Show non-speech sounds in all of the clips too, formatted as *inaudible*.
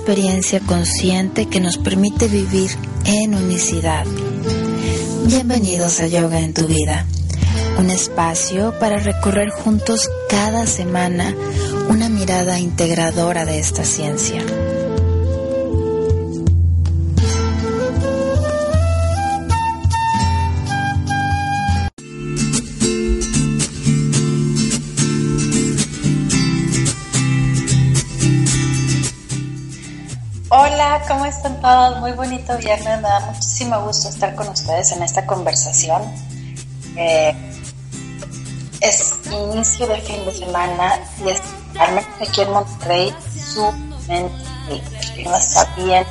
experiencia consciente que nos permite vivir en unicidad. Bienvenidos a Yoga en tu vida, un espacio para recorrer juntos cada semana una mirada integradora de esta ciencia. Están todos? Muy bonito viernes, me da muchísimo gusto estar con ustedes en esta conversación. Eh, es inicio de fin de semana y es, al menos aquí en Monterrey, sumamente clima está bien,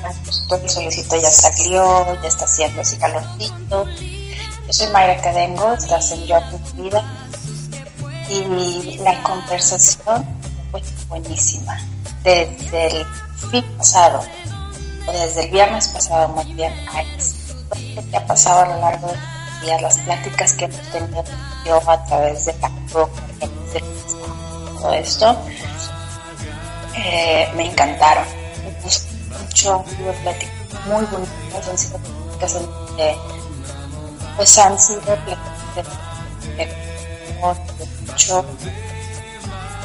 el solicito ya salió, ya está haciendo así calorcito. Yo soy Mayra Cadengo, estás en Yo tu vida y la conversación fue buenísima. Desde el fin pasado, desde el viernes pasado, muy bien, que ha pasado a lo largo de los días, las pláticas que hemos tenido yo a través de la de todo esto, eh, me encantaron. Me gustó mucho, pláticas muy bonitas, han sido pláticas en pues han sido pláticas de, mucho,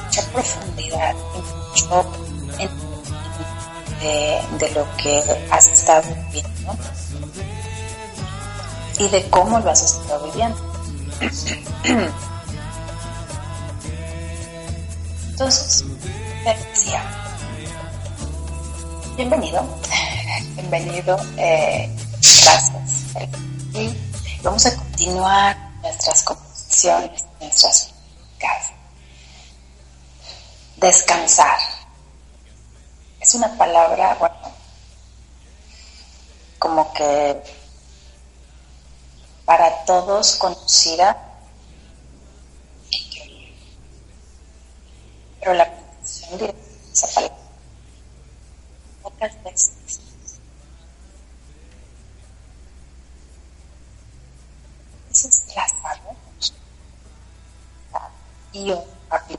mucha profundidad, mucho de, lo que has estado viviendo y de cómo lo has estado viviendo. Entonces, decía, bienvenido, bienvenido, eh, gracias. Y vamos a continuar nuestras conversaciones, nuestras casas. Descansar. Una palabra, bueno, como que para todos conocida, pero la aplicación de esa palabra pocas veces. Es trazado y yo. Porque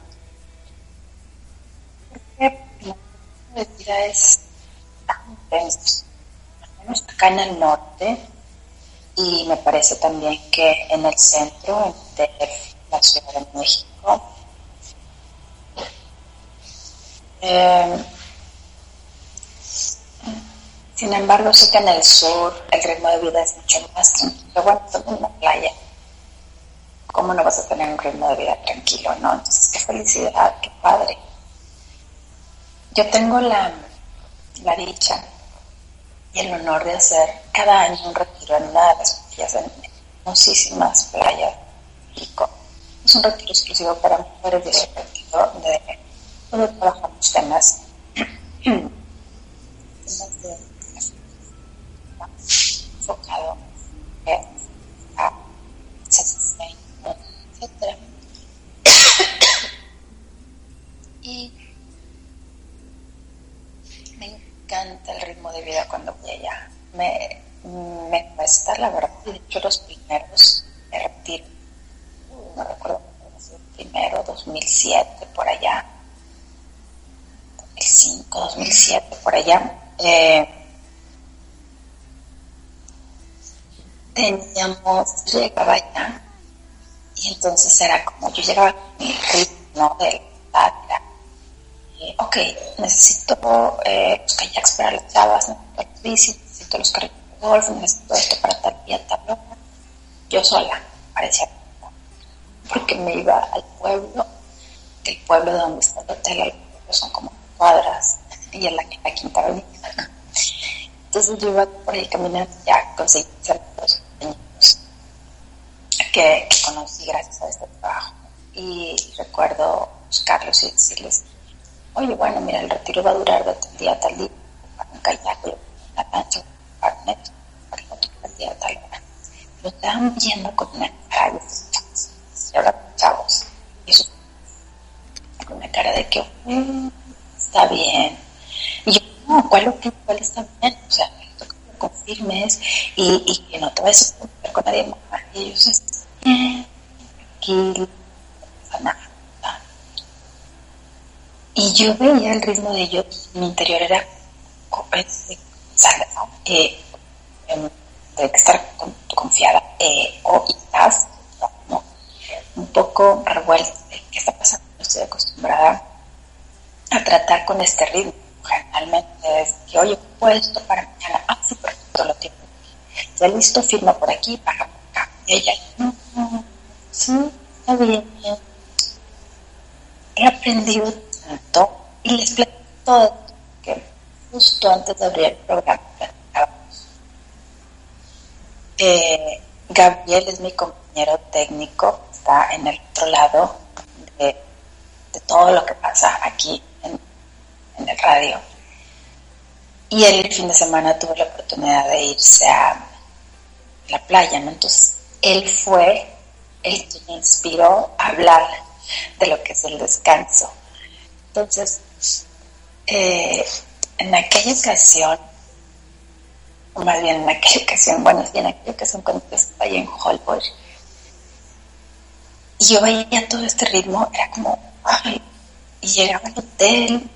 la vida es tan intensa, al menos acá en el norte, y me parece también que en el centro de la Ciudad de México eh, sin embargo sé que en el sur el ritmo de vida es mucho más tranquilo bueno, estamos en una playa ¿cómo no vas a tener un ritmo de vida tranquilo? ¿no? Entonces, qué felicidad, qué padre. Yo tengo la, la dicha y el honor de hacer cada año un retiro en una de las playas en hermosísimas playas de México. Es un retiro exclusivo para mujeres y es un retiro de, donde trabajamos temas, temas *clears throat* de enfocado a etc. *clears throat* y el ritmo de vida cuando voy allá. Me, me cuesta, la verdad, de hecho los primeros me retiro, no recuerdo el primero, 2007, por allá, 2005, 2007, por allá, eh, teníamos, llegaba allá, y entonces era como, yo llegaba con mi ritmo de la ok, necesito eh, los kayaks para las chavas, necesito las bicis, necesito los carritos de golf, necesito esto para tal día, tal hora. Yo sola, parecía. Porque me iba al pueblo, el pueblo de donde está el hotel, son como cuadras, y en la, la quinta avenida. Entonces yo iba por ahí caminando, ya conseguí los niños que, que conocí gracias a este trabajo. Y recuerdo buscarlos y decirles, oye, bueno, mira, el retiro va a durar de tal día a tal día, para un kayak, la lancha, para un para el otro día a tal hora. Lo estaban viendo con una cara de y ahora chavos, y eso, con una cara de que, mm, está bien. Y yo, no, ¿cuál, cuál está bien? O sea, que lo confirmes y, y que no te vayas a con nadie más. Y ellos, bien, tranquilo, no pasa nada. Y yo veía el ritmo de ellos, mi interior era ¿no? Eh, em, que estar confiada eh, o ¿no? un poco revuelta. ¿Qué está pasando? Estoy acostumbrada a tratar con este ritmo. Generalmente es que, oye, puesto para mañana. Ah, sí, perfecto, lo tengo. Ya listo, firma por aquí, por acá. Y ella, no, no, sí, está bien. He aprendido y les platico que justo antes de abrir el programa eh, Gabriel es mi compañero técnico, está en el otro lado de, todo lo que pasa aquí en, el radio. Y el fin de semana tuve la oportunidad de irse a la playa. Entonces, él fue el que me inspiró a hablar de lo que es el descanso. Entonces, eh, en aquella ocasión, o más bien en aquella ocasión, bueno, sí, en aquella ocasión cuando estaba ahí en Hollywood, y yo veía todo este ritmo, era como, ay, y llegaba al hotel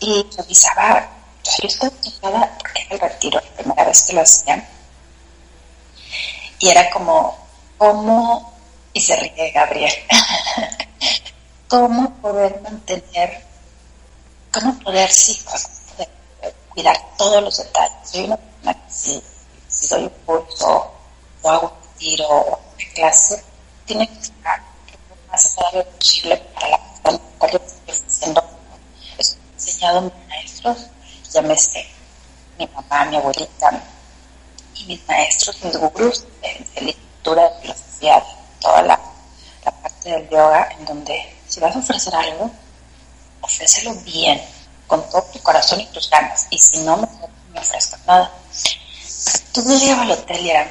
y revisaba, yo estaba sentada porque era el retiro, la primera vez que lo hacía, y era como, ¿cómo? Y se ríe Gabriel, *laughs* ¿cómo poder mantener, cómo poder, sí, cuidar todos los detalles? Soy una si, si doy un curso o hago un tiro o una clase, tiene que estar lo más agradable posible para la persona yo estoy ofreciendo. Esto he enseñado a mis maestros, llámese mi mamá, mi abuelita, y mis maestros, mis gurús de, literatura, de filosofía, de toda la parte del yoga, en donde si vas a ofrecer algo, ofrécelo bien, con todo tu corazón y tus ganas. Y si no, me ofrezcas nada. Entonces llegaba al hotel y era,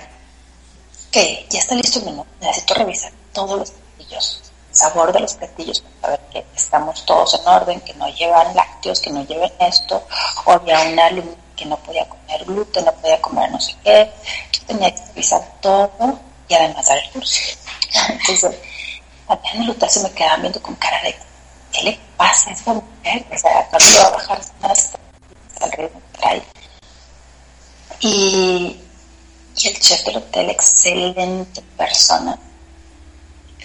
ok, ya está listo el menú, necesito revisar todos los platillos, sabor de los platillos para ver que estamos todos en orden, que no llevan lácteos, que no lleven esto, o había una alumna que no podía comer gluten, no podía comer no sé qué, yo tenía que revisar todo y además dar el curso. *laughs* Entonces, allá en el hotel se me quedaban viendo con cara de, ¿qué le pasa a esa mujer? O sea, ¿cuándo le va a bajar más al ritmo que trae? Y, el chef del hotel, excelente persona.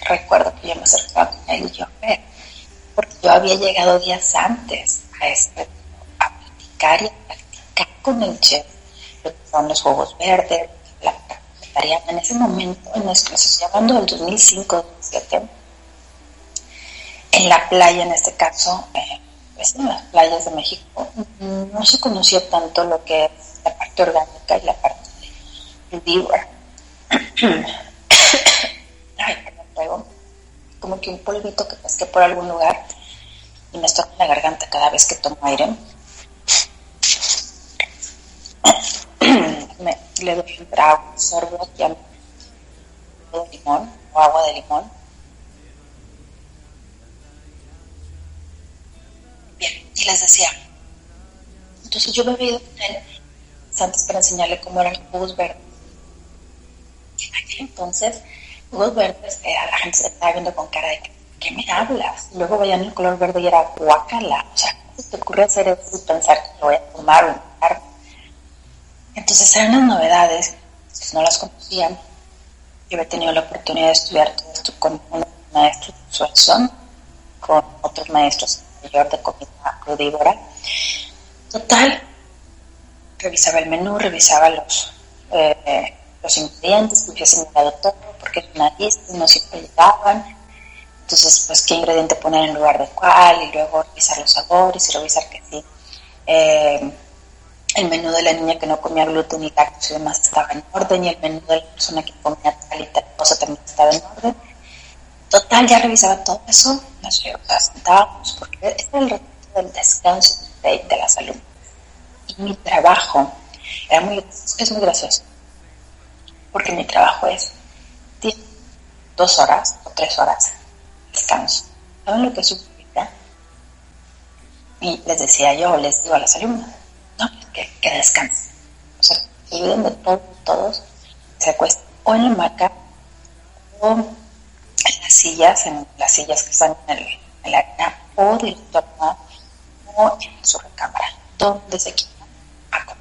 Recuerdo que yo me acercaba con él y yo, ver, porque yo había llegado días antes a este, a platicar y a practicar con el chef lo que son los juegos verdes, la vegetariana. En ese momento, en nuestro, estoy hablando del 2005-2007, en la playa, en este caso, pues en las playas de México, no se conocía tanto lo que es la parte orgánica y la parte vívora. *coughs* Ay, me traigo como que un polvito que pesqué por algún lugar y me estorba la garganta cada vez que tomo aire. *coughs* me, le doy un trago, sorbo ya de limón o agua de limón. Bien, y les decía, entonces yo me con él antes para enseñarle cómo eran los jugos verdes. En aquel entonces, jugos verdes, la gente se estaba viendo con cara de ¿qué me hablas? luego veían el color verde y era guacala. O sea, ¿cómo se te ocurre hacer eso y pensar que lo voy a tomar o tomar? Entonces eran unas novedades, si no las conocían. Yo había tenido la oportunidad de estudiar todo esto con unos maestros de Suezón, con otros maestros de comida crudívora. Total, revisaba el menú, revisaba los, eh, los ingredientes que hubiese mirado todo, porque es una lista, no siempre llegaban. Entonces, pues, qué ingrediente poner en lugar de cuál, y luego revisar los sabores y revisar que sí. Eh, el menú de la niña que no comía gluten y lácteos y demás estaba en orden, y el menú de la persona que comía tal y tal cosa también estaba en orden. Total, ya revisaba todo eso, nos sentábamos, porque este era el reto del descanso de, de la salud y mi trabajo era muy, es muy gracioso, porque mi trabajo es dos horas o tres horas descanso. ¿Saben lo que significa? Y les decía yo, les digo a las alumnas, no, que, que descansen. O sea, olviden de todo, todos, se acuestan o en la hamaca o sillas, en las sillas que están en, el, en la arena, o o en su recámara, donde se quiera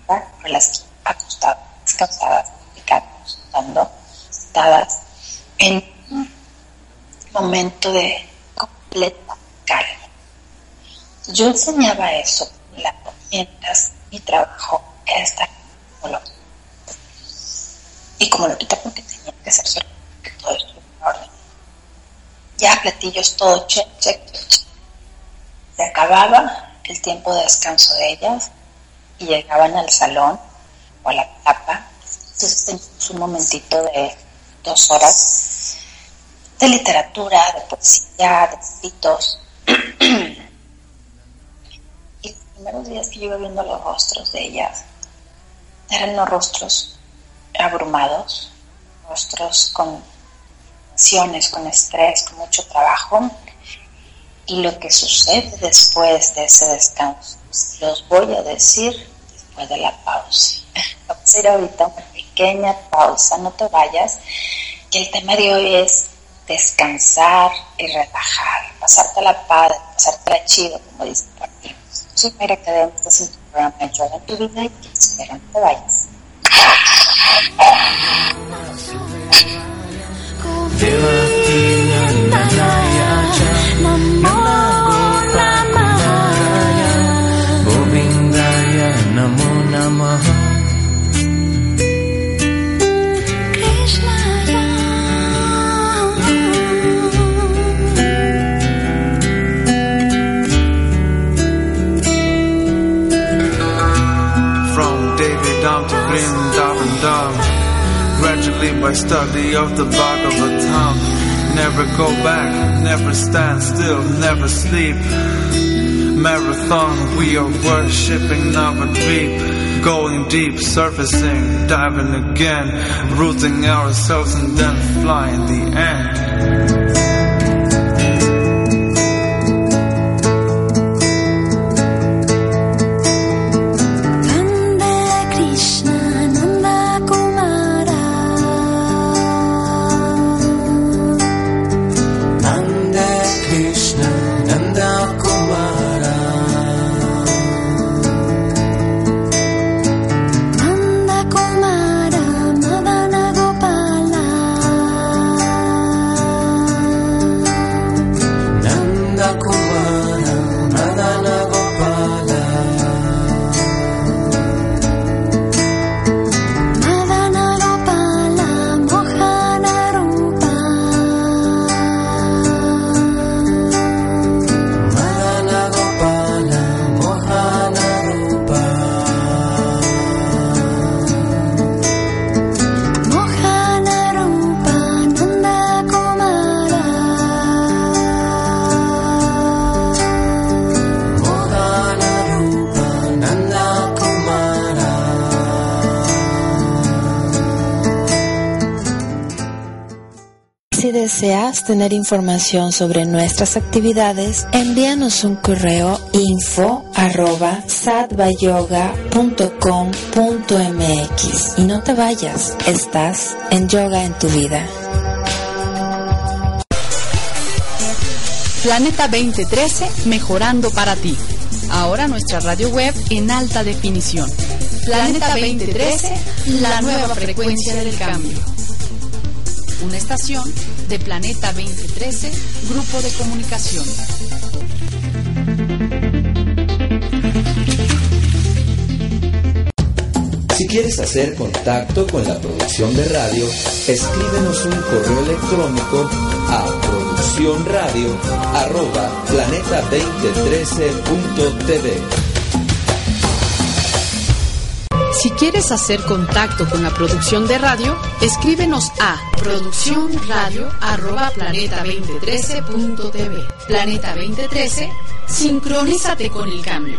por las acostadas, descansadas, platicando, sentadas en un momento de completa calma. Yo enseñaba eso mientras mi trabajo era estar como Y como lo quita porque tenía que ser que todo. Ya platillos, todo check, check, check. Se acababa el tiempo de descanso de ellas y llegaban al salón o a la tapa. Entonces teníamos un momentito de dos horas de literatura, de poesía, de escritos. *clears throat* y los primeros días que yo iba viendo los rostros de ellas, eran los rostros abrumados, rostros con tensiones, con estrés, con mucho trabajo. Y lo que sucede después de ese descanso, los voy a decir después de la pausa. *laughs* Vamos a ir ahorita una pequeña pausa, no te vayas, que el tema de hoy es descansar y relajar, pasarte la padre, pasarte la chido, como dice por ti. Soy Mayra Cadena, en tu programa Yoga en tu vida y espero, no te vayas. From David down to Grim, down and Gradually by study of the back of the Bhagavatam Never go back, never stand still, never sleep. Marathon, we are worshipping Navadvip Going deep, surfacing, diving again. Rooting ourselves and then flying the end deseas tener información sobre nuestras actividades, envíanos un correo info arroba sattvayoga.com.mx y no te vayas, estás en Yoga en tu vida. Planeta 2013, mejorando para ti. Ahora nuestra radio web en alta definición. Planeta 2013, la nueva frecuencia del cambio. Una estación de Planeta 2013, Grupo de Comunicación. Si quieres hacer contacto con la producción de radio, escríbenos un correo electrónico a producciónradio@planeta2013.tv. Si quieres hacer contacto con la producción de radio, escríbenos a producciónradio.planeta2013.tv. Planeta 2013, sincronízate con el cambio.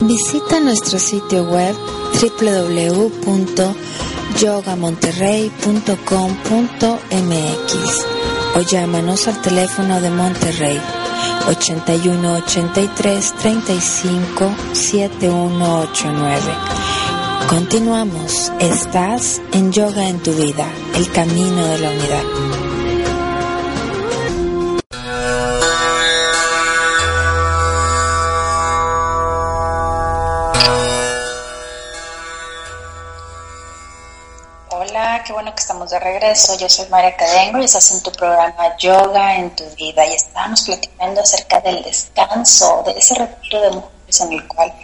Visita nuestro sitio web www.yogamonterrey.com.mx o llámanos al teléfono de Monterrey 81 83 35 7189. Continuamos. Estás en Yoga en tu vida, el camino de la unidad. Qué bueno que estamos de regreso. Yo soy María Cadengo y estás en tu programa Yoga en tu vida y estábamos platicando acerca del descanso, de ese retiro de mujeres en el cual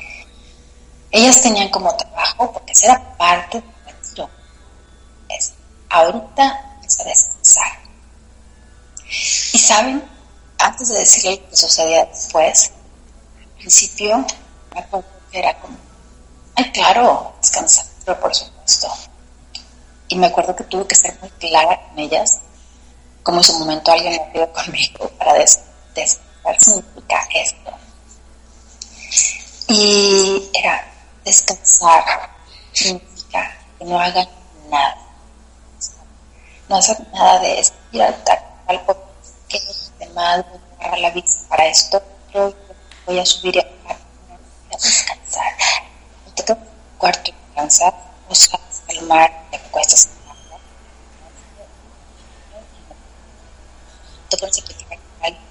ellas tenían como trabajo, porque esa era parte de nuestro. Es, ahorita es a descansar. Y saben, antes de decirle lo que sucedía después, al principio me que era como, ay, claro, descansar, pero por supuesto. Y me acuerdo que tuve que ser muy clara con ellas, como en su momento alguien me pidió conmigo para des descansar significa esto. Y era descansar significa que no hagan nada. No hacer nada de estirar tal cual que demás voy a la vista para esto, yo voy a subir y a a descansar. Tu cuarto descansar, o sales al mar, te la cama, te pones con alguien,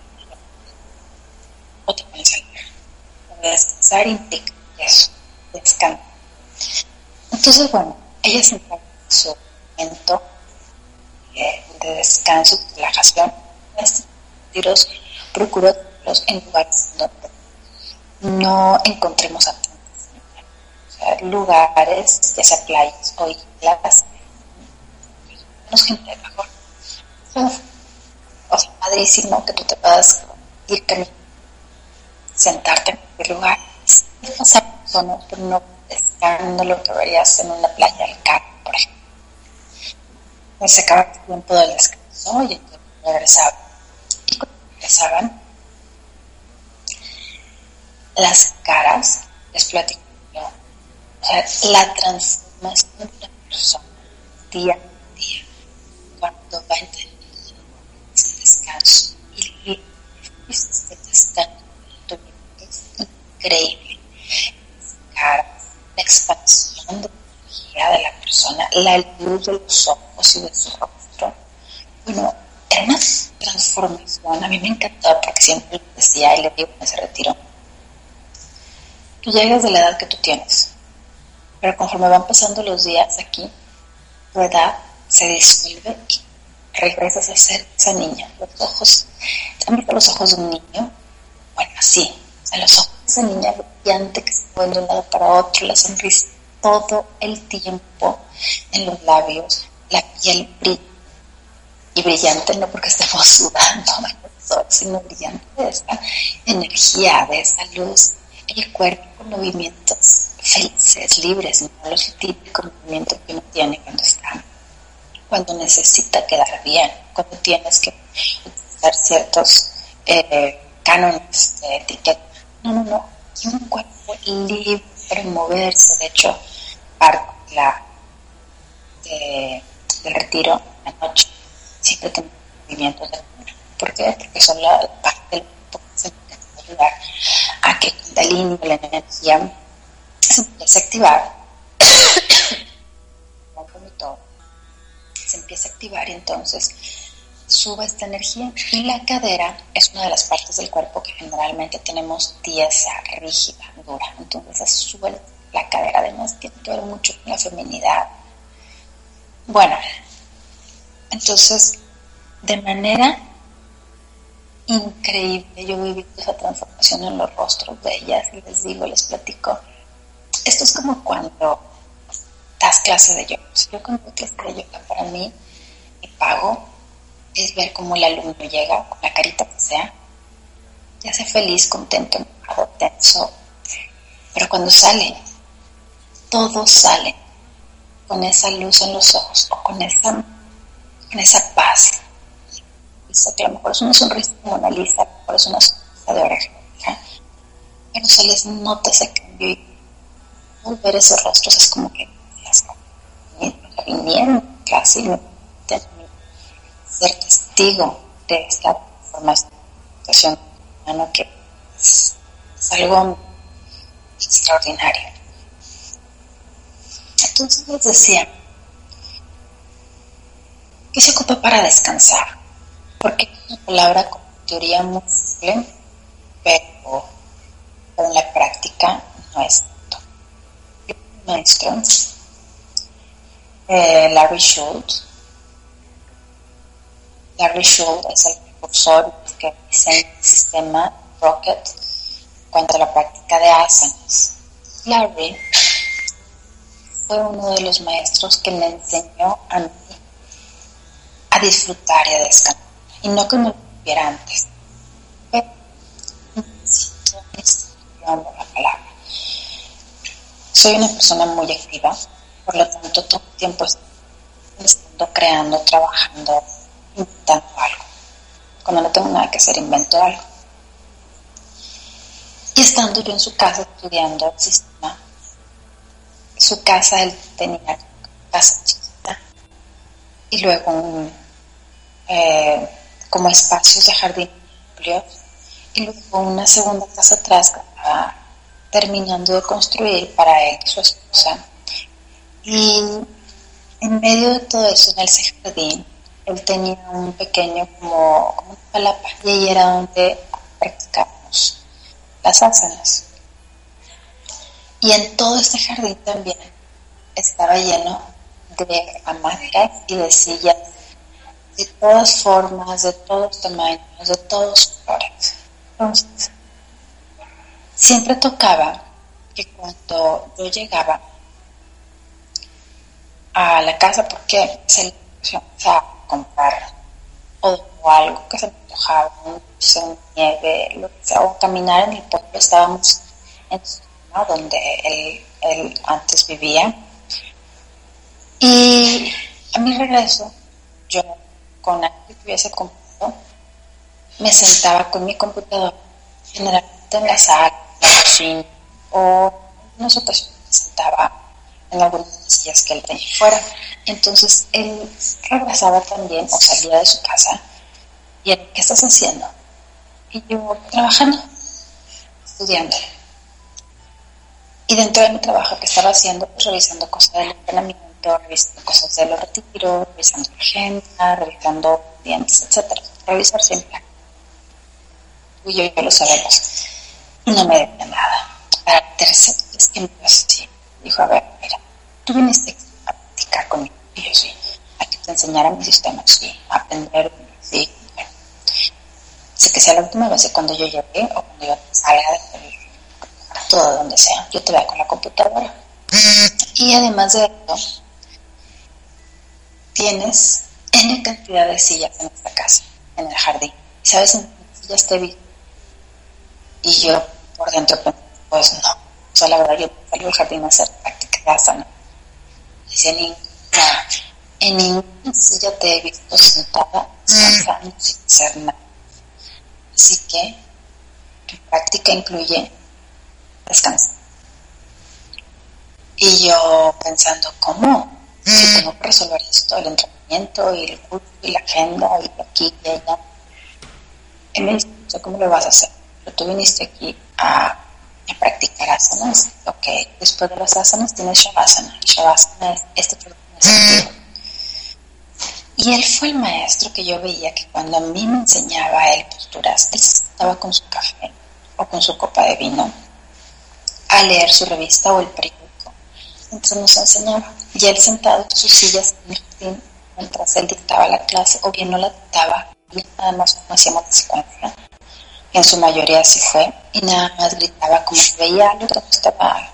o te pones a leer. Descansar implica eso, descansar. Entonces, bueno, ella se encuentra en su momento eh, de descanso, de relajación. Tiros hacerlos en lugares donde no encontremos a sea, lugares, ya sea playas o islas, menos gente mejor. O sea, padrísimo que tú te puedas ir caminando, sentarte en cualquier lugar, pero no estando lo que verías en una playa del campo, por ejemplo. Se acaba el tiempo del descanso y entonces regresaban. Y cuando regresaban, las caras, les platico, ¿no? La transformación de una persona día a día, cuando va entendiendo ese descanso y este descanso es increíble. La expansión de la energía de la persona, la luz de los ojos y de su rostro. Bueno, era una transformación. A mí me encantó porque siempre decía y le digo en ese retiro, tú llegas de la edad que tú tienes, pero conforme van pasando los días aquí, tu edad se disuelve regresas a ser esa niña. Los ojos, ¿han visto los ojos de un niño? Bueno, así, o los ojos de esa niña brillante que se mueve de un lado para otro, la sonrisa todo el tiempo en los labios, la piel brilla. Y brillante no porque estemos *laughs* sudando el sol, sino brillante de esa energía, de esa luz, el cuerpo con movimientos felices, libres, no los típicos movimientos que uno tiene cuando está, cuando necesita quedar bien, cuando tienes que utilizar ciertos eh, cánones de etiqueta. No, no, no, un cuerpo libre para moverse, de hecho, parte la, de, del retiro en la noche, siempre tenemos movimientos de cura. ¿Por qué? Porque son la, la parte del cuerpo que se puede ayudar a que Kundalini, la energía, se empiece a activar. *coughs* se empieza a activar y entonces sube esta energía. Y la cadera es una de las partes del cuerpo que generalmente tenemos tiesa, rígida, dura. Entonces sube la cadera, además tiene que ver mucho con la feminidad. Bueno, entonces, de manera increíble, yo viví esa transformación en los rostros de ellas les digo, les platico. Esto es como cuando das clase de yoga. Yo cuando doy clase de yoga, para mí, el pago es ver cómo el alumno llega, con la carita que sea, ya sea feliz, contento, enojado, tenso, pero cuando sale, todos salen con esa luz en los ojos o con esa, con esa paz. Eso que mejor es una sonrisa de Mona Lisa, a mejor es una sonrisa de oreja, pero se les nota ese cambio y ver esos rostros es como que vinieron casi ser testigo de esta transformación humana que es, es algo extraordinario. Entonces les decía, ¿qué se ocupa para descansar? Porque es una palabra con teoría muy simple, pero, pero en la práctica no es tanto. Mi maestro eh, Larry Schultz. Larry Schultz es el precursor que diseña el sistema Rocket cuanto a la práctica de asanas. Larry fue uno de los maestros que me enseñó a mí a disfrutar y a descansar. Y no que me supiera antes. Pero de la palabra. Soy una persona muy activa, por lo tanto todo el tiempo estoy creando, trabajando, inventando algo. Cuando no tengo nada que hacer, invento algo. Y estando yo en su casa estudiando el sistema, su casa, él tenía una casa chiquita y luego un, eh, como espacios de jardín amplios y luego una segunda casa atrás que terminando de construir para él y su esposa. Y en medio de todo eso, en ese jardín, él tenía un pequeño como, como palapa y ahí era donde practicábamos las asanas. Y en todo este jardín también estaba lleno de hamacas y de sillas de todas formas, de todos tamaños, de todos colores. Entonces, siempre tocaba que cuando yo llegaba a la casa, porque se le a comprar o, algo que se me antojaba, un dulce, nieve, lo que sea, o caminar en el pueblo, estábamos en ¿no? donde él, él antes vivía. Y a mi regreso, yo con algo que hubiese comprado, me sentaba con mi computadora, generalmente en la sala, cocina, o en unas ocasiones me sentaba en algunas sillas que él tenía fuera. Entonces él regresaba también o salía de su casa y él, ¿qué estás haciendo? Y yo trabajando, estudiando. Y dentro de mi trabajo que estaba haciendo, pues revisando cosas del entrenamiento, revisando cosas de los retiros, revisando la agenda, revisando clientes, etcétera. Revisar siempre. Y yo ya lo sabemos. No me decía nada. Para la tercera que me así, dijo, a ver, mira, tú viniste a practicar conmigo. Y yo sí, a que te enseñara mi sistema, sí, a aprender, sí. Bueno. Sé que sea la última vez cuando yo llegué o cuando yo salga del todo donde sea. Yo te veo con la computadora. Y además de esto, tienes N cantidad de sillas en esta casa, en el jardín. ¿Sabes en sillas te vi? Y yo por dentro pues no. O sea, la verdad, yo salgo al jardín a hacer práctica de asana. Dice, ninguna, en ninguna silla te he visto sentada, descansando sin hacer nada. Así que tu práctica incluye descansar. Y yo pensando, ¿cómo? Si tengo que resolver esto, el entrenamiento y el curso y la agenda y aquí y allá. Y me dice, "O sea, ¿cómo lo vas a hacer? Pero tú viniste aquí a, a practicar asanas. Ok, después de las asanas tienes Shavasana. Y Shavasana es este aquí. Y él fue el maestro que yo veía que cuando a mí me enseñaba él posturas, él se sentaba con su café o con su copa de vino a leer su revista o el periódico mientras nos enseñaba. Y él sentado en sus sillas en el jardín mientras él dictaba la clase, o bien no la dictaba, bien nada más como hacíamos la secuencia, en su mayoría así fue, y nada más gritaba como que veía algo que estaba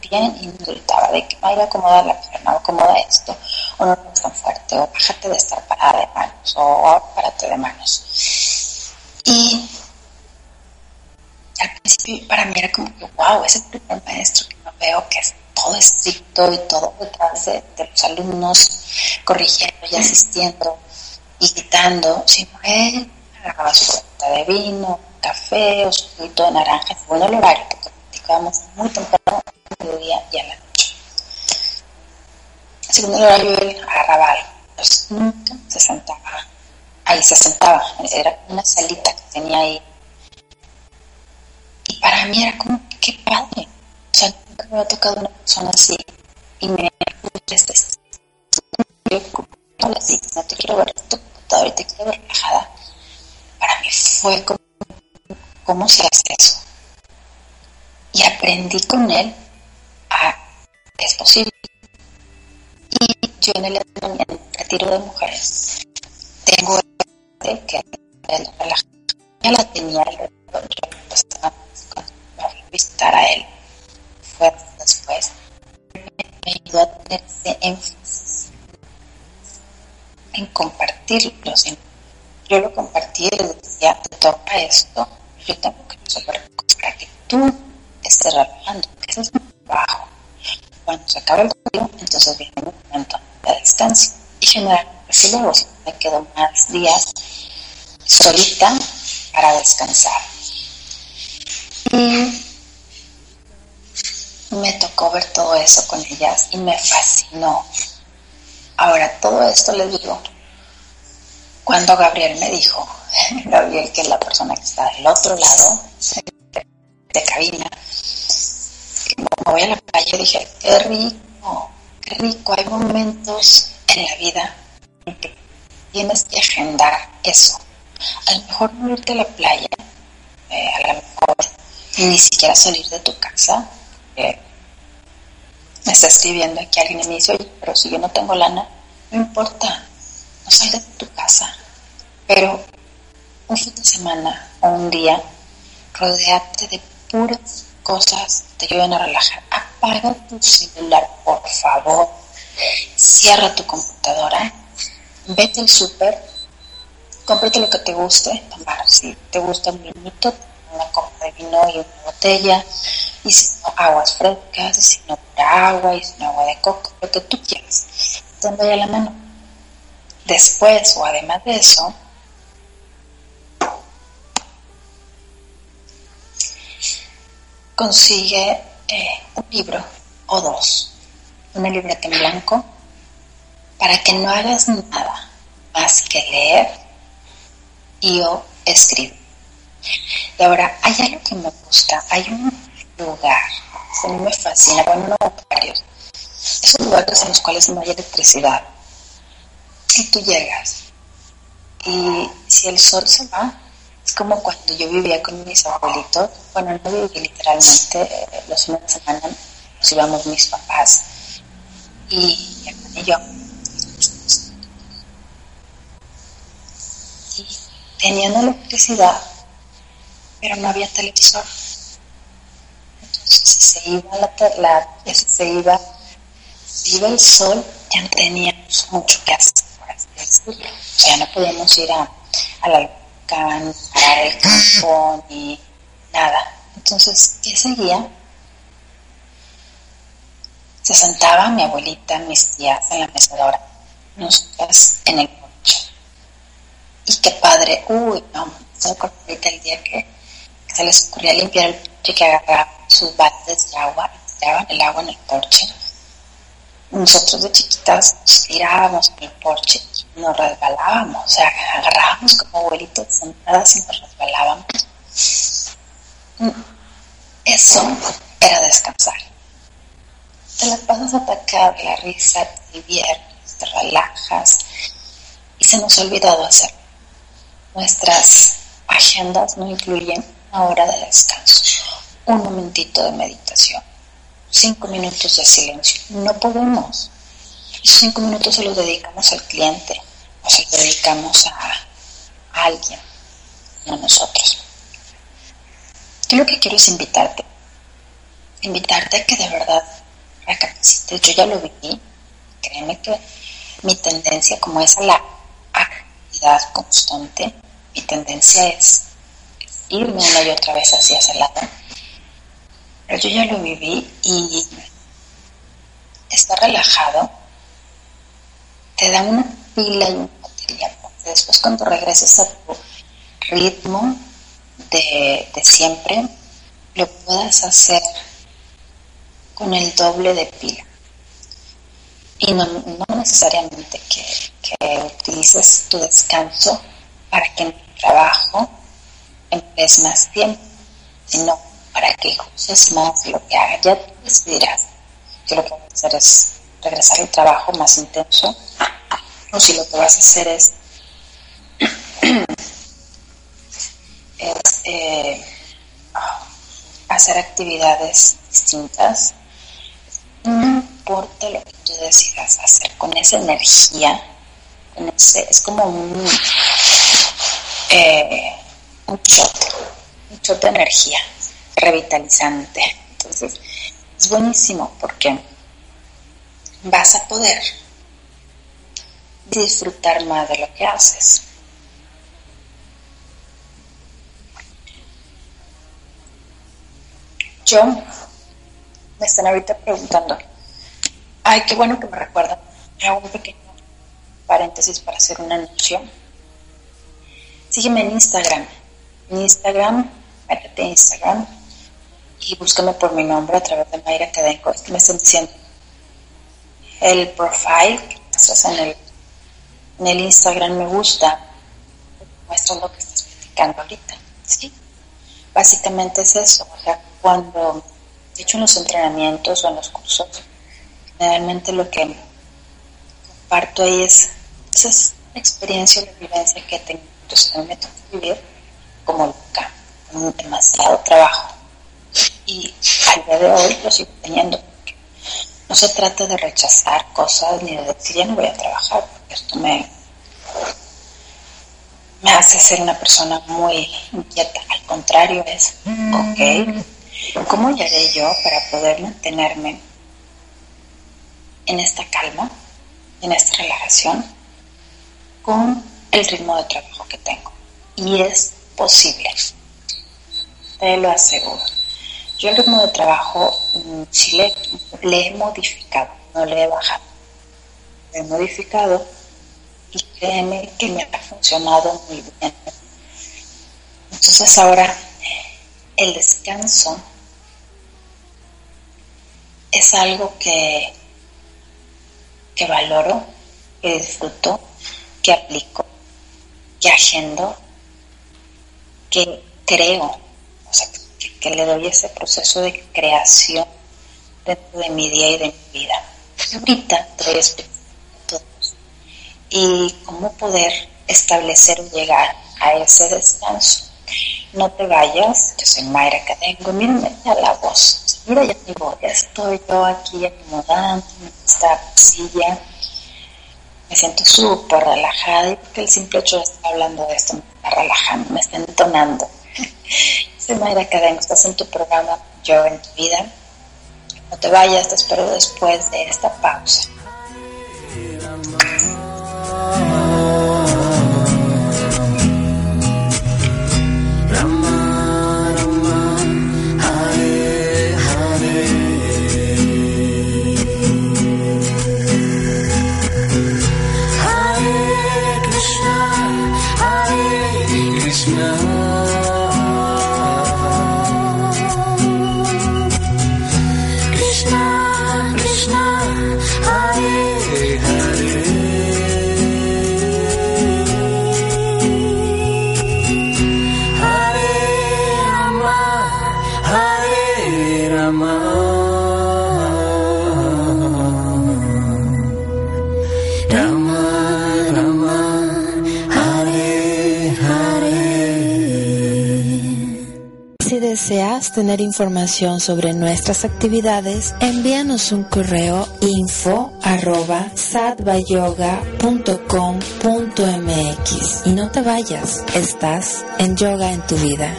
bien y gritaba de que Mayra acomoda la pierna, o acomoda esto, o no es tan fuerte, o bájate de estar parada de manos, o párate de manos. Y al principio para mí era como que, wow, es el primer maestro que no veo que es todo estricto y todo detrás de, de los alumnos, corrigiendo y asistiendo y gritando, sino él agarraba su de vino, café o juguito de naranja según el horario, porque practicábamos muy temprano, a mediodía y a la noche. Según el horario él agarraba algo, pues nunca se sentaba, ahí se sentaba, era una salita que tenía ahí y para mí era como, qué padre. O sea, nunca me había tocado una persona así. Y me así, no te quiero ver y te quiero ver relajada. Para mí fue como, ¿cómo se hace eso? Y aprendí con él a, es posible. Y yo en el, en el retiro de mujeres tengo el que el relajación ya la tenía yo empezaba a visitar a él fue después me ayudó a tener ese énfasis en compartirlos en yo lo compartí y le decía, te toca esto, yo tengo que resolver para que tú estés relajando, que ese es mi trabajo. Cuando se acaba el día, entonces viene un momento de descanso. Y generalmente si luego me quedo más días solita para descansar. Y me tocó ver todo eso con ellas y me fascinó. Ahora, todo esto les digo, cuando Gabriel me dijo, *laughs* Gabriel que es la persona que está del otro lado de, cabina, me voy a la playa, dije, qué rico, qué rico, hay momentos en la vida en que tienes que agendar eso. A lo mejor no irte a la playa, eh, a lo mejor ni siquiera salir de tu casa. Eh, me está escribiendo aquí alguien y me dice, oye, pero si yo no tengo lana, no importa, no salgas de tu casa, pero un fin de semana o un día, rodeate de puras cosas que te ayuden a relajar. Apaga tu celular, por favor. Cierra tu computadora. Vete al súper. Cómprate lo que te guste. Si te gusta un vinito, una copa de vino y una botella. Y si no, aguas frescas. Y si no, agua. Y si no, agua de coco. Lo que tú quieras. Tengo la mano. Después, o además de eso, consigue eh, un libro o dos, una libreta en blanco, para que no hagas nada más que leer y o escribir. Y ahora, hay algo que me gusta, hay un lugar que a mí me fascina, bueno, no varios, esos lugares en los cuales no hay electricidad. Y tú llegas y si el sol se va, es como cuando yo vivía con mis abuelitos, bueno, no viví literalmente, eh, los fines de semana nos íbamos mis papás y mi hermana y yo. Y tenían electricidad, pero no había televisor. Entonces, si se iba la, la si se iba, si iba el sol, ya no teníamos mucho que hacer, decirlo. O sea, no podíamos ir a, a la para el campo, ni nada. Entonces, ¿qué seguía? Se sentaba mi abuelita, mis tías en la mecedora, nosotras en el porche. Y qué padre, uy, no, me acuerdo el día que, se les ocurría limpiar el porche, que agarraban sus baldes de agua y tiraban el agua en el porche. Nosotros de chiquitas tirábamos en el porche nos resbalábamos, o sea, agarrábamos como abuelitos sentadas y nos resbalábamos. Eso era descansar. Te la pasas a atacar la risa, te diviertes, te relajas y se nos ha olvidado hacer. Nuestras agendas no incluyen una hora de descanso, un momentito de meditación, cinco minutos de silencio. No podemos. cinco minutos se los dedicamos al cliente, se dedicamos a, alguien, no a nosotros. Yo lo que quiero es invitarte, invitarte a que de verdad recapacites. Yo ya lo viví, créeme que mi tendencia, como es a la actividad constante, mi tendencia es irme una y otra vez hacia ese lado. Pero yo ya lo viví y estar relajado te da una pila y después cuando regreses a tu ritmo de, siempre, lo puedas hacer con el doble de pila. Y no, necesariamente que, utilices tu descanso para que en tu trabajo emplees más tiempo, sino para que uses más lo que hagas. Ya tú decidirás que lo que vas a hacer es regresar al trabajo más intenso o si lo que vas a hacer es, *clears throat* eh, hacer actividades distintas, no importa lo que tú decidas hacer con esa energía, con es como un, eh, un shot, un shot de energía revitalizante. Entonces, es buenísimo porque vas a poder disfrutar más de lo que haces. Yo, me están ahorita preguntando, ay, qué bueno que me recuerdan, hago un pequeño paréntesis para hacer una anuncio. Sígueme en Instagram, en Instagram, métete en Instagram y búscame por mi nombre a través de Mayra Cadenco. Me están diciendo el profile que estás en el, en el Instagram me gusta, muestra lo que estás platicando ahorita. ¿sí? Básicamente es eso. O sea, cuando he hecho en los entrenamientos o en los cursos, generalmente lo que comparto ahí es esa experiencia o la vivencia que tengo. Entonces, a mí me toca vivir como loca, con demasiado trabajo. Y al día de hoy lo sigo teniendo. No se trata de rechazar cosas ni de decir ya no voy a trabajar, porque esto me, me hace ser una persona muy inquieta. Al contrario, es, ok, ¿cómo haré yo para poder mantenerme en esta calma, en esta relajación, con el ritmo de trabajo que tengo? Y es posible, te lo aseguro. Yo el ritmo de trabajo sí le, le he modificado, no le he bajado. Le he modificado y créeme que me ha funcionado muy bien. Entonces ahora el descanso es algo que, que valoro, que disfruto, que aplico, que agendo, que creo, o sea, que, le doy ese proceso de creación dentro de mi día y de mi vida. Ahorita te voy a todos y cómo poder establecer o llegar a ese descanso. No te vayas, yo soy Mayra Cadengo, mírame ya la voz, mira ya mi voz, ya estoy yo aquí acomodando en esta silla, me siento súper relajada y porque el simple hecho de estar hablando de esto me está relajando, me está entonando. Mayra Cadengo, estás en tu programa Yo en tu vida. No te vayas, te espero después de esta pausa. Deseas tener información sobre nuestras actividades, envíanos un correo info arroba sattvayoga.com.mx y no te vayas, estás en yoga en tu vida.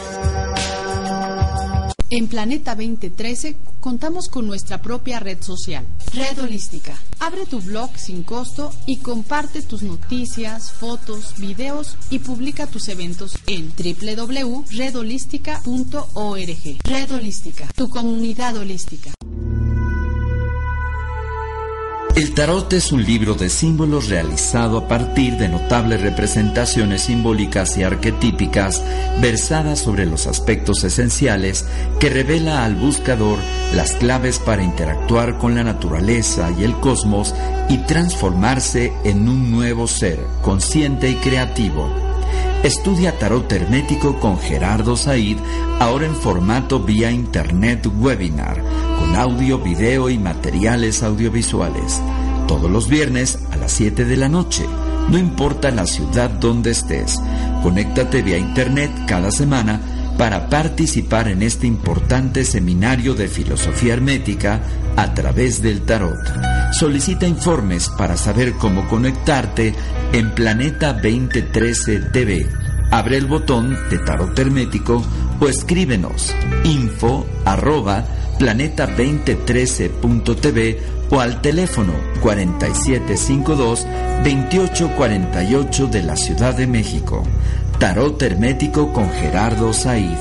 En Planeta 2013 contamos con nuestra propia red social, Red Holística. Abre tu blog sin costo y comparte tus noticias, fotos, videos y publica tus eventos en www.redholística.org. Red Holística, tu comunidad holística. El tarot es un libro de símbolos realizado a partir de notables representaciones simbólicas y arquetípicas versadas sobre los aspectos esenciales que revela al buscador las claves para interactuar con la naturaleza y el cosmos y transformarse en un nuevo ser consciente y creativo. Estudia tarot hermético con Gerardo Said, ahora en formato vía internet webinar, con audio, video y materiales audiovisuales. Todos los viernes a las 7 de la noche, no importa la ciudad donde estés. Conéctate vía internet cada semana para participar en este importante seminario de filosofía hermética a través del tarot. Solicita informes para saber cómo conectarte en Planeta 2013 TV. Abre el botón de tarot hermético o escríbenos info arroba planeta2013.tv o al teléfono 4752-2848 de la Ciudad de México. Tarot Hermético con Gerardo Said.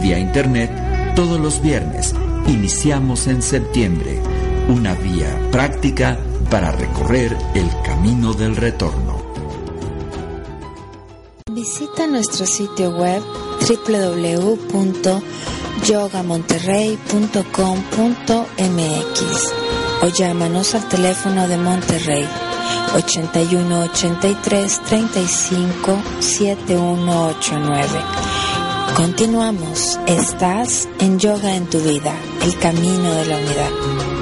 Vía Internet todos los viernes. Iniciamos en septiembre. Una vía práctica para recorrer el camino del retorno. Visita nuestro sitio web www.yogamonterrey.com.mx o llámanos al teléfono de Monterrey 81 83 35 7189. Continuamos. Estás en Yoga en tu vida, el camino de la unidad.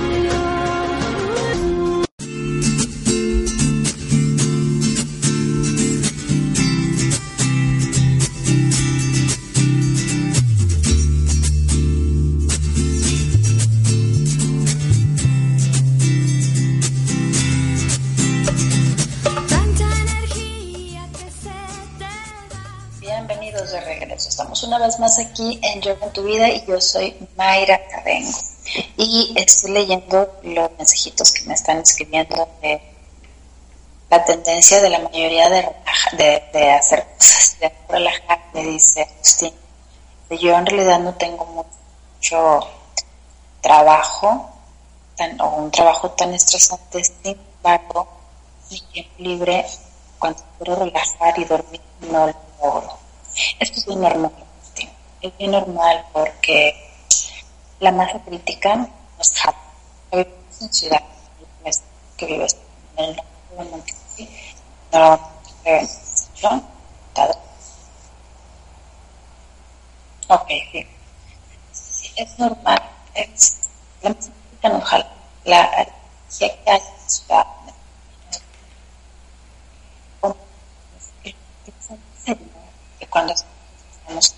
Una vez más aquí en Yoga en tu vida y yo soy Mayra Cadengo. Y estoy leyendo los mensajitos que me están escribiendo de la tendencia de la mayoría de, de, de hacer cosas, de relajar, me dice Agustín. Yo en realidad no tengo mucho trabajo o un trabajo tan estresante, sin embargo, mi tiempo libre, cuando quiero relajar y dormir, no lo logro. Esto es bien normal. Es normal porque la masa crítica nos. Vivimos en ciudad, que vives en el Monterrey, no. Ok, sí. Es normal, es, la masa crítica nos. La la ciudad, cuando estamos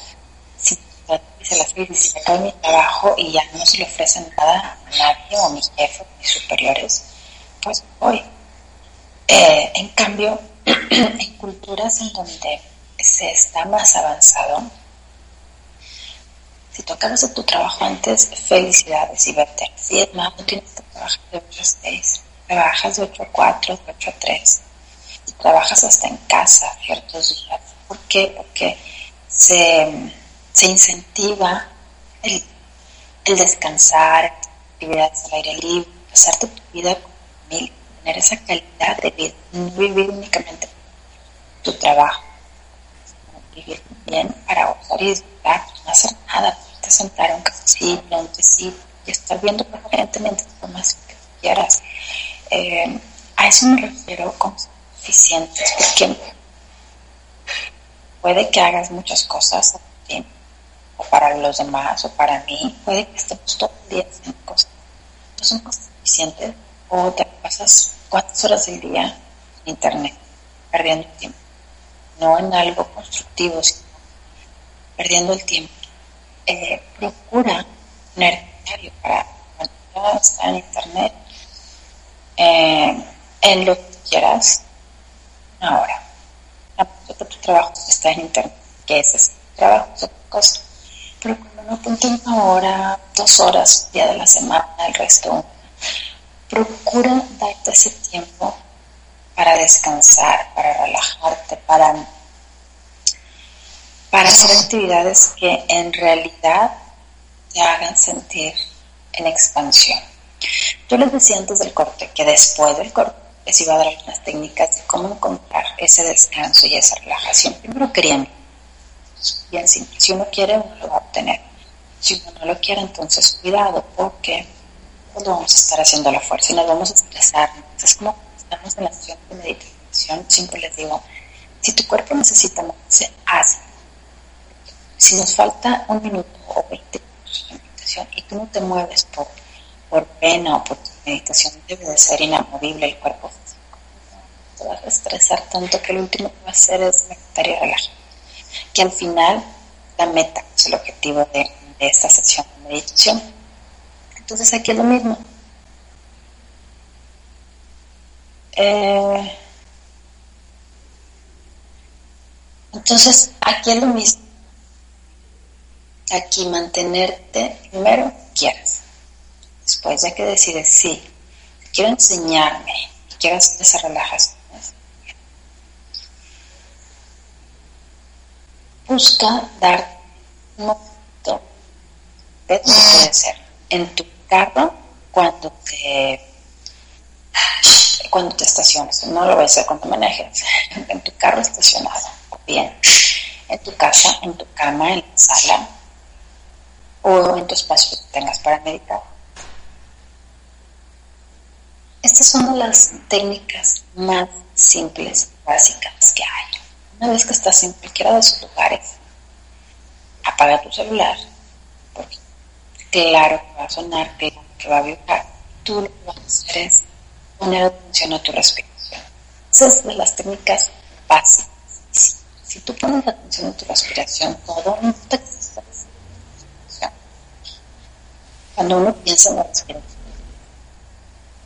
se se acaba mi trabajo y ya no se le ofrece nada a nadie o a mis jefes, mis superiores, pues voy. Eh, en cambio, *clears throat* en culturas en donde se está más avanzado, si tú acabas de tu trabajo antes, felicidades y vete. Si es más, no tienes que trabajar de 8 a 6, trabajas de 8 a 4, de 8 a 3, y trabajas hasta en casa ciertos días. ¿Por qué? Porque se, se incentiva el, el descansar, actividades al aire libre, pasarte tu vida con familia, tener esa calidad de vida, no vivir únicamente tu trabajo, vivir bien para gozar y disfrutar, no hacer nada, te sentar a un cafecito, un tecito y estar viendo permanentemente más que quieras. Eh, a eso me refiero con suficientes, porque puede que hagas muchas cosas a tiempo, para los demás, o para mí, puede que estemos todo el día haciendo cosas. No son cosas suficientes, o te pasas cuántas horas del día en internet perdiendo el tiempo, no en algo constructivo, sino perdiendo el tiempo. Eh, procura tener diario para cuando está en internet, eh, en lo que quieras, una hora. La de tu trabajo está en internet, que ese es tu trabajo, es otra cosa. Pero cuando no ponte una hora, dos horas, día de la semana, el resto, procura darte ese tiempo para descansar, para relajarte, para, para hacer actividades que en realidad te hagan sentir en expansión. Yo les decía antes del corte que después del corte les iba a dar algunas técnicas de cómo encontrar ese descanso y esa relajación. Primero querían, bien simple, si uno quiere, uno lo va a obtener. Si uno no lo quiere, entonces cuidado, porque pues lo vamos a estar haciendo la fuerza y nos vamos a estresar. Es como estamos en la sesión de meditación, siempre les digo, si tu cuerpo necesita moverse, hazlo. Si nos falta un minuto o 20 minutos de meditación y tú no te mueves por, por pena o por tu meditación, debe de ser inamovible el cuerpo físico. Te vas a estresar tanto que lo último que va a hacer es meditar y relajar. Que al final la meta es el objetivo de, esta sesión de meditación. Entonces aquí es lo mismo. Eh, entonces aquí es lo mismo. Aquí mantenerte, primero quieras. Después ya que decides, sí, quiero enseñarme quiero hacer esa relajación. Busca dar un momento, puede ser en tu carro cuando te cuando te estaciones, no lo ves cuando manejes, en tu carro estacionado, bien, en tu casa, en tu cama, en la sala o en tu espacio que tengas para meditar. Estas son las técnicas más simples, básicas que hay. Una vez que estás en cualquiera de esos lugares, apaga tu celular, porque claro que va a sonar, claro que va a vibrar. Tú lo que vas a hacer es poner atención a tu respiración. Esa es de las técnicas básicas. Si, si tú pones atención a tu respiración, todo no te. Cuando uno piensa en la respiración,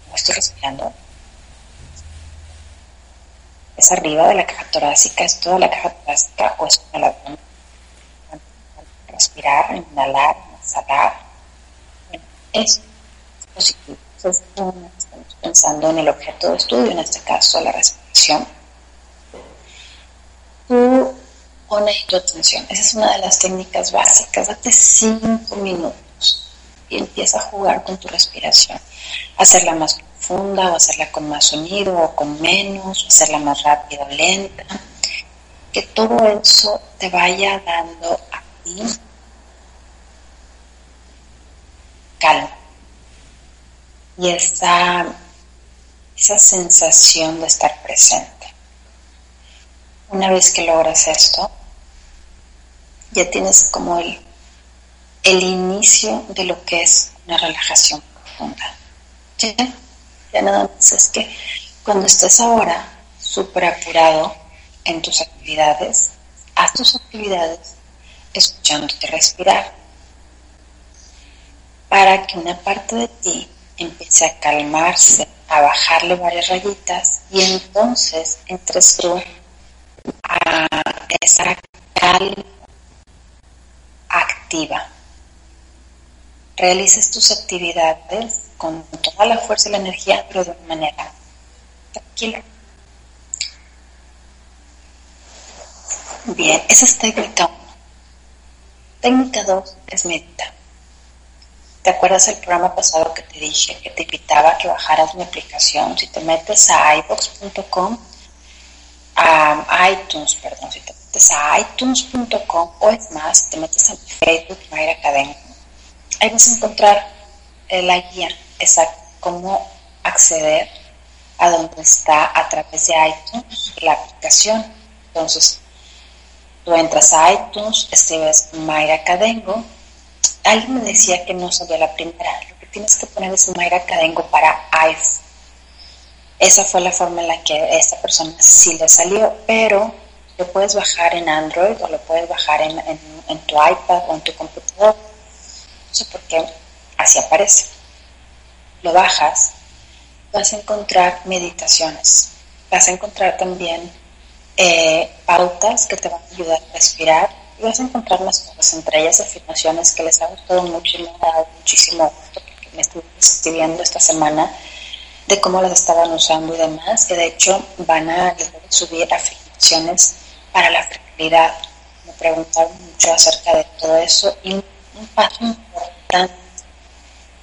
no estoy respirando, es arriba de la caja torácica, es toda la caja torácica o es un alargón. Respirar, inhalar, exhalar. Bueno, es positivo. Entonces, estamos pensando en el objeto de estudio, en este caso la respiración. Tú pon ahí tu atención. Esa es una de las técnicas básicas. Date cinco minutos y empieza a jugar con tu respiración. Hacerla más o hacerla con más sonido o con menos, o hacerla más rápida o lenta. Que todo eso te vaya dando a ti calma y esa, esa sensación de estar presente. Una vez que logras esto, ya tienes como el, el inicio de lo que es una relajación profunda. ¿Sí? Ya nada más es que cuando estés ahora súper apurado en tus actividades, haz tus actividades escuchándote respirar para que una parte de ti empiece a calmarse, a bajarle varias rayitas y entonces entres tú a esa calma activa. Realices tus actividades con toda la fuerza y la energía, pero de una manera tranquila. Bien, esa es técnica 1. Técnica 2 es meditar. ¿Te acuerdas el programa pasado que te dije que te invitaba a que bajaras mi aplicación? Si te metes a ibox.com, a iTunes, perdón, si te metes a iTunes.com o es más, si te metes a Facebook, Mayra Academia, ahí vas encontrar la guía cómo acceder a donde está a través de iTunes la aplicación. Entonces, tú entras a iTunes, escribes Mayra Cadengo, alguien me decía que no sabía la primera. Lo que tienes que poner es Mayra Cadengo para iPhone. Esa fue la forma en la que esta persona sí le salió, pero lo puedes bajar en Android o lo puedes bajar en tu iPad o en tu computador. No sé por qué así aparece. Lo bajas, vas a encontrar meditaciones, vas a encontrar también eh, pautas que te van a ayudar a respirar y vas a encontrar más cosas, entre ellas afirmaciones que les ha gustado mucho y me ha dado muchísimo gusto porque me estuve escribiendo esta semana de cómo las estaban usando y demás, que de hecho van a subir afirmaciones para la fertilidad. Me preguntaron mucho acerca de todo eso y un paso importante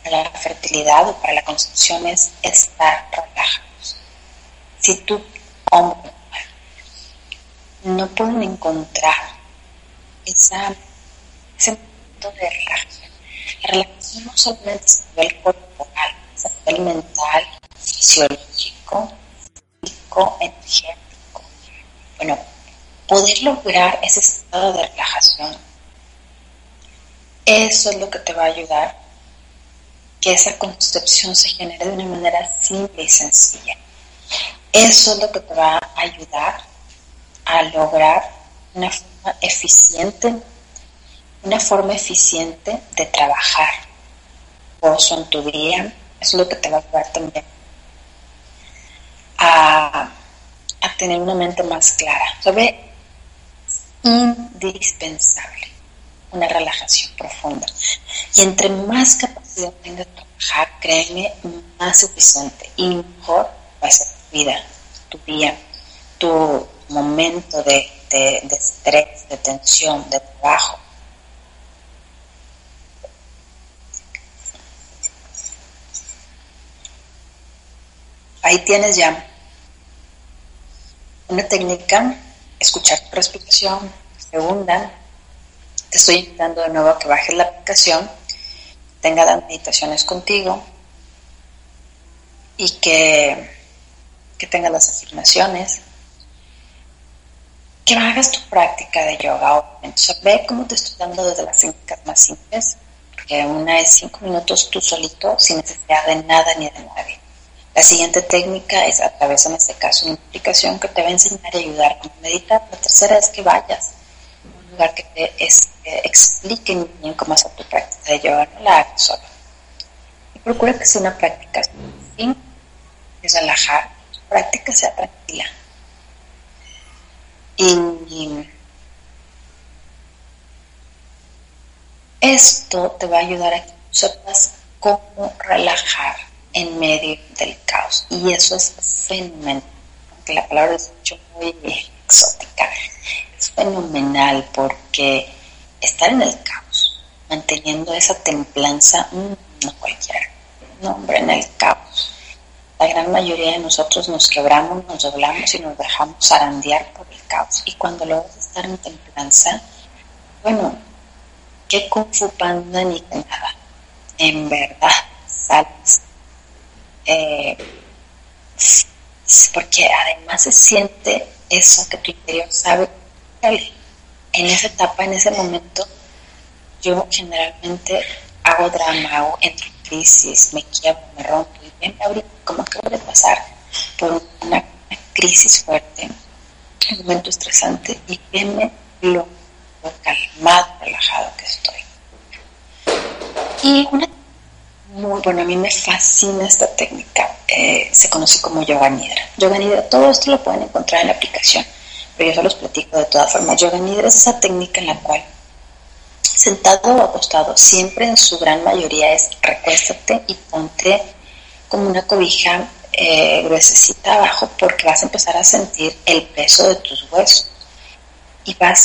para la fertilidad o para la concepción es estar relajados. si tú, hombre, no pueden encontrar esa, ese momento de relajación. La relajación no solamente es a nivel corporal, es a nivel mental, fisiológico, físico, energético. Bueno, poder lograr ese estado de relajación, eso es lo que te va a ayudar que esa concepción se genere de una manera simple y sencilla. Eso es lo que te va a ayudar a lograr una forma eficiente, una forma eficiente de trabajar gozo en tu día. Eso es lo que te va a ayudar también a, a tener una mente más clara. ¿Sabe? Indispensable una relajación profunda. Y entre más capacidad tengas de trabajar, créeme, más eficiente y mejor va a ser tu vida, tu día, tu momento de, de, de estrés, de tensión, de trabajo. Ahí tienes ya una técnica, escuchar tu respiración, segunda, te estoy invitando de nuevo a que bajes la aplicación, tenga las meditaciones contigo y que, que tengas las afirmaciones, que hagas tu práctica de yoga. O sea, ve cómo te estoy dando desde las técnicas más simples, porque una es cinco minutos tú solito, sin necesidad de nada ni de nadie. La siguiente técnica es a través, en este caso, una aplicación que te va a enseñar y ayudar a meditar. La tercera es que vayas lugar que te este, explique muy bien cómo hacer tu práctica de yoga, no la hagas solo. Y procura que sea una práctica sin relajar, tu práctica sea tranquila. Y esto te va a ayudar a que sepas cómo relajar en medio del caos. Y eso es fenomenal, aunque la palabra es mucho muy exótica. Es fenomenal porque estar en el caos, manteniendo esa templanza, mm, no cualquiera, no en el caos. La gran mayoría de nosotros nos quebramos, nos doblamos y nos dejamos zarandear por el caos. Y cuando logras estar en templanza, bueno, qué kung fu panda ni que nada. En verdad, sales eh, porque además se siente eso que tu interior sabe. En esa etapa, en ese momento, yo generalmente hago drama, hago, entro en crisis, me quiebro, me rompo. Y bien, ahorita como acabo de pasar por una crisis fuerte, un momento estresante, y venme lo, lo calmado, relajado que estoy. Y una muy bueno, a mí me fascina esta técnica. Eh, se conoce como yoga nidra. Yoga nidra, todo esto lo pueden encontrar en la aplicación, pero yo se los platico de todas formas. Yoga nidra es esa técnica en la cual, sentado o acostado, siempre en su gran mayoría es recuéstate y ponte como una cobija eh, gruesecita abajo porque vas a empezar a sentir el peso de tus huesos y vas